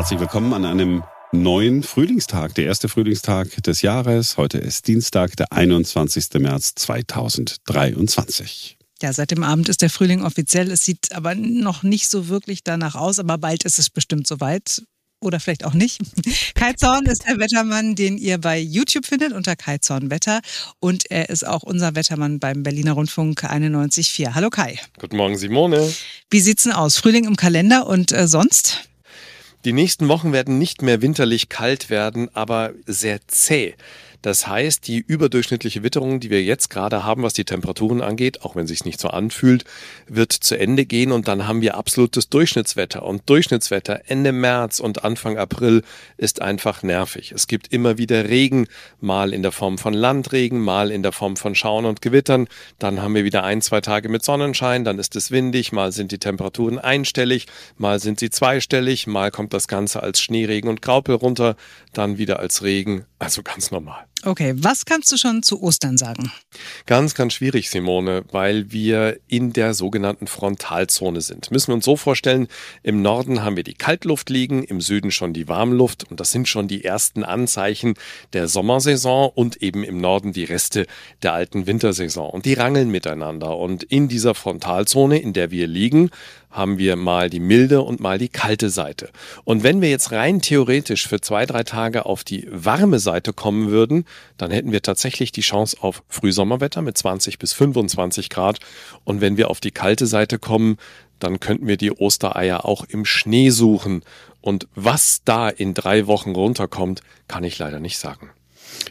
Herzlich willkommen an einem neuen Frühlingstag, der erste Frühlingstag des Jahres. Heute ist Dienstag, der 21. März 2023. Ja, seit dem Abend ist der Frühling offiziell. Es sieht aber noch nicht so wirklich danach aus, aber bald ist es bestimmt soweit. Oder vielleicht auch nicht. Kai Zorn ist der Wettermann, den ihr bei YouTube findet unter Kai Zorn Wetter. Und er ist auch unser Wettermann beim Berliner Rundfunk 91.4. Hallo Kai. Guten Morgen, Simone. Wie sieht's denn aus? Frühling im Kalender und äh, sonst? Die nächsten Wochen werden nicht mehr winterlich kalt werden, aber sehr zäh. Das heißt, die überdurchschnittliche Witterung, die wir jetzt gerade haben, was die Temperaturen angeht, auch wenn sich nicht so anfühlt, wird zu Ende gehen und dann haben wir absolutes Durchschnittswetter. Und Durchschnittswetter Ende März und Anfang April ist einfach nervig. Es gibt immer wieder Regen, mal in der Form von Landregen, mal in der Form von Schauen und Gewittern. Dann haben wir wieder ein, zwei Tage mit Sonnenschein, dann ist es windig, mal sind die Temperaturen einstellig, mal sind sie zweistellig, mal kommt das Ganze als Schneeregen und Graupel runter, dann wieder als Regen, also ganz normal. Okay, was kannst du schon zu Ostern sagen? Ganz, ganz schwierig, Simone, weil wir in der sogenannten Frontalzone sind. Müssen wir uns so vorstellen, im Norden haben wir die Kaltluft liegen, im Süden schon die Warmluft und das sind schon die ersten Anzeichen der Sommersaison und eben im Norden die Reste der alten Wintersaison. Und die rangeln miteinander. Und in dieser Frontalzone, in der wir liegen, haben wir mal die milde und mal die kalte Seite. Und wenn wir jetzt rein theoretisch für zwei, drei Tage auf die warme Seite kommen würden, dann hätten wir tatsächlich die Chance auf Frühsommerwetter mit 20 bis 25 Grad. Und wenn wir auf die kalte Seite kommen, dann könnten wir die Ostereier auch im Schnee suchen. Und was da in drei Wochen runterkommt, kann ich leider nicht sagen.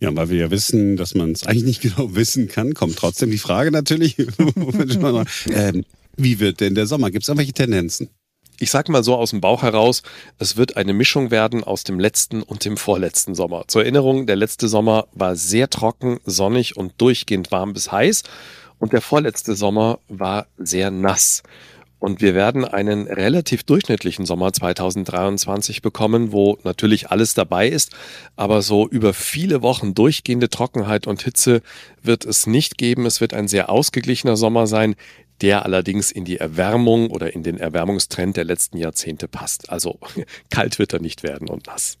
Ja, weil wir ja wissen, dass man es eigentlich nicht genau wissen kann, kommt trotzdem die Frage natürlich. ähm, wie wird denn der Sommer? Gibt es irgendwelche Tendenzen? Ich sag mal so aus dem Bauch heraus, es wird eine Mischung werden aus dem letzten und dem vorletzten Sommer. Zur Erinnerung, der letzte Sommer war sehr trocken, sonnig und durchgehend warm bis heiß und der vorletzte Sommer war sehr nass. Und wir werden einen relativ durchschnittlichen Sommer 2023 bekommen, wo natürlich alles dabei ist, aber so über viele Wochen durchgehende Trockenheit und Hitze wird es nicht geben. Es wird ein sehr ausgeglichener Sommer sein, der allerdings in die Erwärmung oder in den Erwärmungstrend der letzten Jahrzehnte passt. Also kalt wird er nicht werden und nass.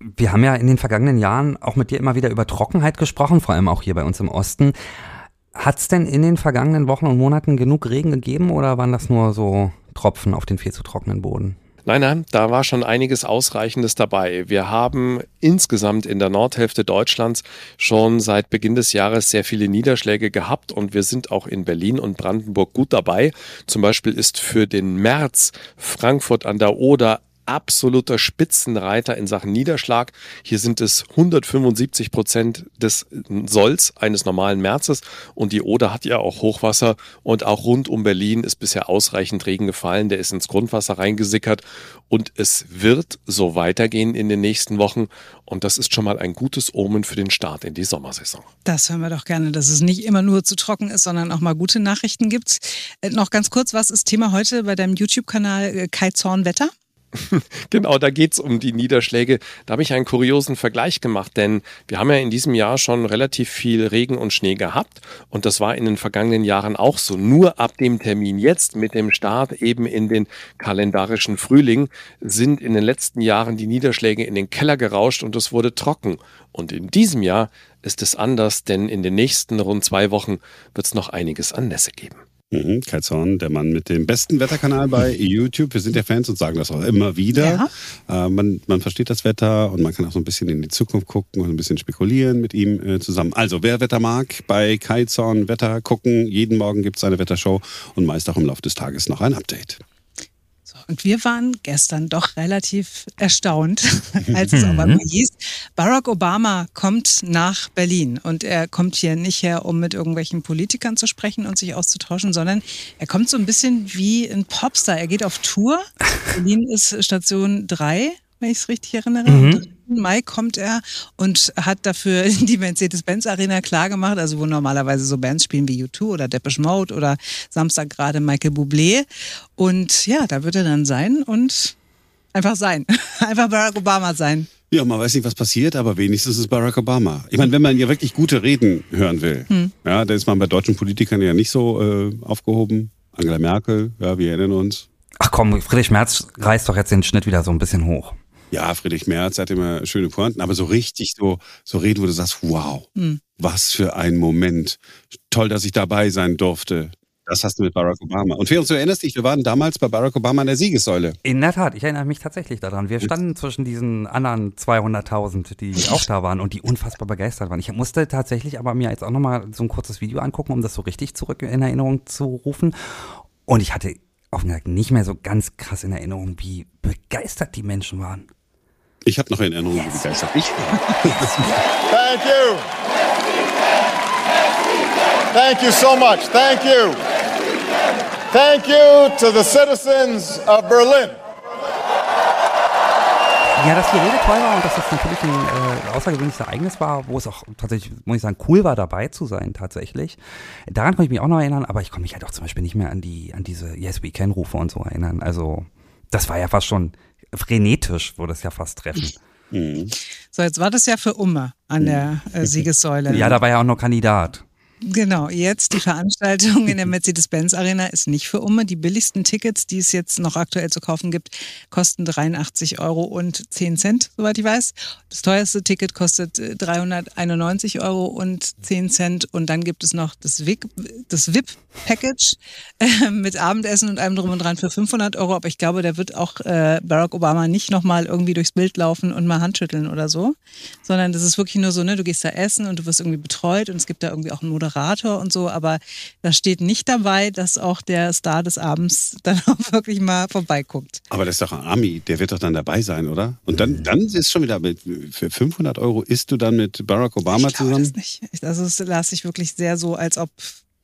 Wir haben ja in den vergangenen Jahren auch mit dir immer wieder über Trockenheit gesprochen, vor allem auch hier bei uns im Osten. Hat es denn in den vergangenen Wochen und Monaten genug Regen gegeben oder waren das nur so Tropfen auf den viel zu trockenen Boden? Nein, nein, da war schon einiges Ausreichendes dabei. Wir haben insgesamt in der Nordhälfte Deutschlands schon seit Beginn des Jahres sehr viele Niederschläge gehabt und wir sind auch in Berlin und Brandenburg gut dabei. Zum Beispiel ist für den März Frankfurt an der Oder absoluter Spitzenreiter in Sachen Niederschlag. Hier sind es 175 Prozent des Solls eines normalen Märzes und die Oder hat ja auch Hochwasser und auch rund um Berlin ist bisher ausreichend Regen gefallen. Der ist ins Grundwasser reingesickert und es wird so weitergehen in den nächsten Wochen und das ist schon mal ein gutes Omen für den Start in die Sommersaison. Das hören wir doch gerne, dass es nicht immer nur zu trocken ist, sondern auch mal gute Nachrichten gibt. Äh, noch ganz kurz, was ist Thema heute bei deinem YouTube-Kanal äh, Kai Zorn Wetter? genau, da geht's um die Niederschläge. Da habe ich einen kuriosen Vergleich gemacht, denn wir haben ja in diesem Jahr schon relativ viel Regen und Schnee gehabt und das war in den vergangenen Jahren auch so. Nur ab dem Termin jetzt mit dem Start eben in den kalendarischen Frühling sind in den letzten Jahren die Niederschläge in den Keller gerauscht und es wurde trocken. Und in diesem Jahr ist es anders, denn in den nächsten rund zwei Wochen wird es noch einiges an Nässe geben. Mhm, Kai Zorn, der Mann mit dem besten Wetterkanal bei YouTube. Wir sind ja Fans und sagen das auch immer wieder. Ja. Äh, man, man versteht das Wetter und man kann auch so ein bisschen in die Zukunft gucken und ein bisschen spekulieren mit ihm äh, zusammen. Also, wer Wetter mag, bei Kai Zorn Wetter gucken. Jeden Morgen gibt es eine Wettershow und meist auch im Laufe des Tages noch ein Update. Und wir waren gestern doch relativ erstaunt, als es auf einmal hieß, Barack Obama kommt nach Berlin. Und er kommt hier nicht her, um mit irgendwelchen Politikern zu sprechen und sich auszutauschen, sondern er kommt so ein bisschen wie ein Popstar. Er geht auf Tour. Berlin ist Station 3 wenn ich es richtig erinnere. Mhm. Mai kommt er und hat dafür die Mercedes-Benz Arena klargemacht, also wo normalerweise so Bands spielen wie U2 oder Depeche Mode oder Samstag gerade Michael Bublé. Und ja, da wird er dann sein und einfach sein. Einfach Barack Obama sein. Ja, man weiß nicht, was passiert, aber wenigstens ist Barack Obama. Ich meine, wenn man ja wirklich gute Reden hören will, hm. ja, da ist man bei deutschen Politikern ja nicht so äh, aufgehoben. Angela Merkel, ja, wir erinnern uns. Ach komm, Friedrich Merz reißt doch jetzt den Schnitt wieder so ein bisschen hoch. Ja, Friedrich Merz hat immer schöne Pointen, aber so richtig so, so reden, wo du sagst, wow, mhm. was für ein Moment. Toll, dass ich dabei sein durfte. Das hast du mit Barack Obama. Und für du erinnerst dich, wir waren damals bei Barack Obama an der Siegessäule. In der Tat, ich erinnere mich tatsächlich daran. Wir standen zwischen diesen anderen 200.000, die auch da waren und die unfassbar begeistert waren. Ich musste tatsächlich aber mir jetzt auch nochmal so ein kurzes Video angucken, um das so richtig zurück in Erinnerung zu rufen. Und ich hatte offen gesagt nicht mehr so ganz krass in Erinnerung, wie begeistert die Menschen waren. Ich habe noch in Erinnerung, yes. wie begeistert ich war. Thank you. Thank you so much. Thank you. Thank you to the citizens of Berlin. Ja, dass die Rede toll war und dass das natürlich ein äh, außergewöhnliches Ereignis war, wo es auch tatsächlich, muss ich sagen, cool war, dabei zu sein, tatsächlich. Daran kann ich mich auch noch erinnern, aber ich kann mich halt auch zum Beispiel nicht mehr an die, an diese Yes We Can Rufe und so erinnern. Also, das war ja fast schon frenetisch, würde es ja fast treffen. Mhm. So, jetzt war das ja für Umme an der äh, Siegessäule. Ja, da war ja auch noch Kandidat. Genau, jetzt die Veranstaltung in der Mercedes-Benz Arena ist nicht für Umme. Die billigsten Tickets, die es jetzt noch aktuell zu kaufen gibt, kosten 83 Euro und 10 Cent, soweit ich weiß. Das teuerste Ticket kostet 391 äh, Euro und 10 Cent. Und dann gibt es noch das VIP-Package äh, mit Abendessen und allem drum und dran für 500 Euro. Aber ich glaube, da wird auch äh, Barack Obama nicht nochmal irgendwie durchs Bild laufen und mal Handschütteln oder so, sondern das ist wirklich nur so, ne, du gehst da essen und du wirst irgendwie betreut und es gibt da irgendwie auch einen Moderator Moderator und so, aber da steht nicht dabei, dass auch der Star des Abends dann auch wirklich mal vorbeiguckt. Aber das ist doch ein Ami, der wird doch dann dabei sein, oder? Und dann, dann ist schon wieder mit, für 500 Euro isst du dann mit Barack Obama ich zusammen? Das nicht. Also es las sich wirklich sehr so, als ob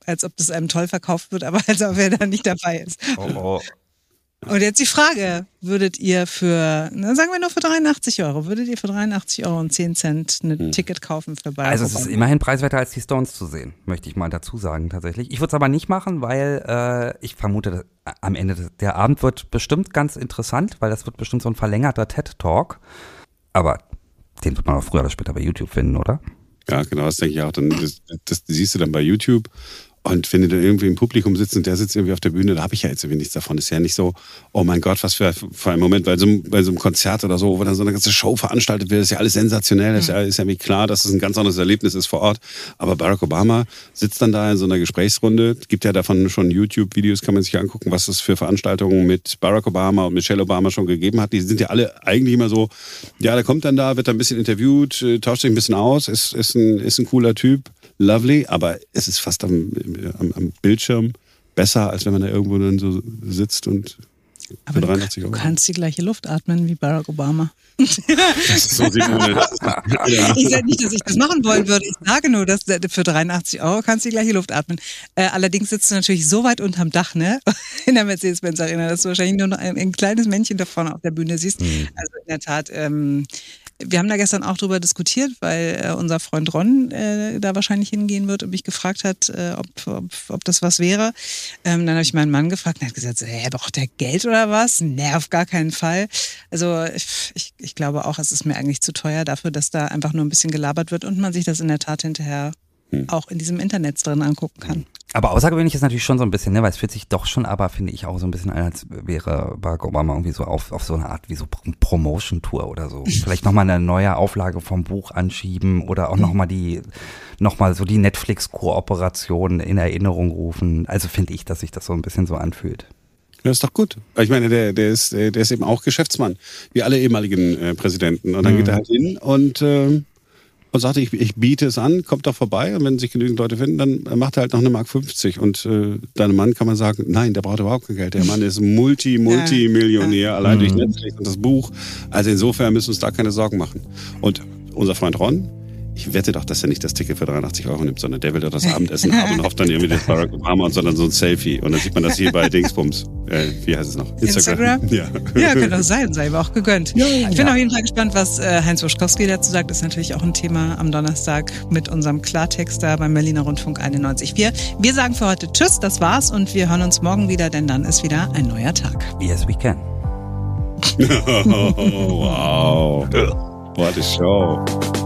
als ob das einem toll verkauft wird, aber als ob er da nicht dabei ist. Oh, oh. Und jetzt die Frage, würdet ihr für, na, sagen wir nur für 83 Euro, würdet ihr für 83 Euro und 10 Cent ein hm. Ticket kaufen für Bayern? Also es ist immerhin preiswerter als die Stones zu sehen, möchte ich mal dazu sagen tatsächlich. Ich würde es aber nicht machen, weil äh, ich vermute, am Ende der Abend wird bestimmt ganz interessant, weil das wird bestimmt so ein verlängerter TED-Talk. Aber den wird man auch früher oder später bei YouTube finden, oder? Ja, genau, das denke ich auch. Dann, das, das siehst du dann bei YouTube und wenn du dann irgendwie im Publikum sitzt und der sitzt irgendwie auf der Bühne, da habe ich ja jetzt irgendwie nichts davon. Ist ja nicht so, oh mein Gott, was für, für ein Moment, bei so, einem, bei so einem Konzert oder so, wo dann so eine ganze Show veranstaltet wird, ist ja alles sensationell. Mhm. Ist, ja, ist ja klar, dass es ein ganz anderes Erlebnis ist vor Ort. Aber Barack Obama sitzt dann da in so einer Gesprächsrunde. Es gibt ja davon schon YouTube-Videos, kann man sich angucken, was es für Veranstaltungen mit Barack Obama und Michelle Obama schon gegeben hat. Die sind ja alle eigentlich immer so, ja, der kommt dann da, wird dann ein bisschen interviewt, äh, tauscht sich ein bisschen aus, ist, ist, ein, ist ein cooler Typ lovely, aber es ist fast am, am, am Bildschirm besser, als wenn man da irgendwo dann so sitzt und aber 83 Euro. Du kannst die gleiche Luft atmen wie Barack Obama. Das ist so Simone. Ich sage nicht, dass ich das machen wollen würde. Ich sage nur, dass für 83 Euro kannst du die gleiche Luft atmen. Äh, allerdings sitzt du natürlich so weit unterm Dach, ne? In der Mercedes-Benz Arena, dass du wahrscheinlich nur noch ein, ein kleines Männchen da vorne auf der Bühne siehst. Mhm. Also in der Tat, ähm, wir haben da gestern auch drüber diskutiert, weil äh, unser Freund Ron äh, da wahrscheinlich hingehen wird und mich gefragt hat, äh, ob, ob, ob, das was wäre. Ähm, dann habe ich meinen Mann gefragt und er hat gesagt, hä, braucht der Geld oder was? Nee, auf gar keinen Fall. Also ich, ich, glaube auch, es ist mir eigentlich zu teuer dafür, dass da einfach nur ein bisschen gelabert wird und man sich das in der Tat hinterher hm. auch in diesem Internet drin angucken kann. Aber außergewöhnlich ist natürlich schon so ein bisschen, ne, weil es fühlt sich doch schon aber, finde ich, auch so ein bisschen an, als wäre Barack Obama irgendwie so auf, auf so eine Art wie so Promotion-Tour oder so. Vielleicht nochmal eine neue Auflage vom Buch anschieben oder auch nochmal die, nochmal so die Netflix-Kooperation in Erinnerung rufen. Also finde ich, dass sich das so ein bisschen so anfühlt. Ja, ist doch gut. Ich meine, der, der, ist, der ist eben auch Geschäftsmann, wie alle ehemaligen äh, Präsidenten. Und dann mhm. geht er halt hin und äh, und sagte, ich, ich biete es an, kommt doch vorbei und wenn sich genügend Leute finden, dann macht er halt noch eine Mark 50 und äh, deinem Mann kann man sagen, nein, der braucht überhaupt kein Geld. Der Mann ist Multi, Multimillionär, ja. allein mhm. durch Netflix und das Buch. Also insofern müssen wir uns da keine Sorgen machen. Und unser Freund Ron, ich wette doch, dass er nicht das Ticket für 83 Euro nimmt, sondern der will doch das Abendessen haben und hofft dann irgendwie das Barack Obama und sondern so ein Selfie. Und dann sieht man das hier bei Dingsbums. Äh, wie heißt es noch? Instagram? Instagram? Ja. ja, könnte auch sein, sei aber auch gegönnt. Ja, ich bin ja. auf jeden Fall gespannt, was äh, Heinz Wuschkowski dazu sagt. Das ist natürlich auch ein Thema am Donnerstag mit unserem Klartext da beim Berliner Rundfunk 91.4. Wir sagen für heute Tschüss, das war's und wir hören uns morgen wieder, denn dann ist wieder ein neuer Tag. Yes, we can. wow. What a show.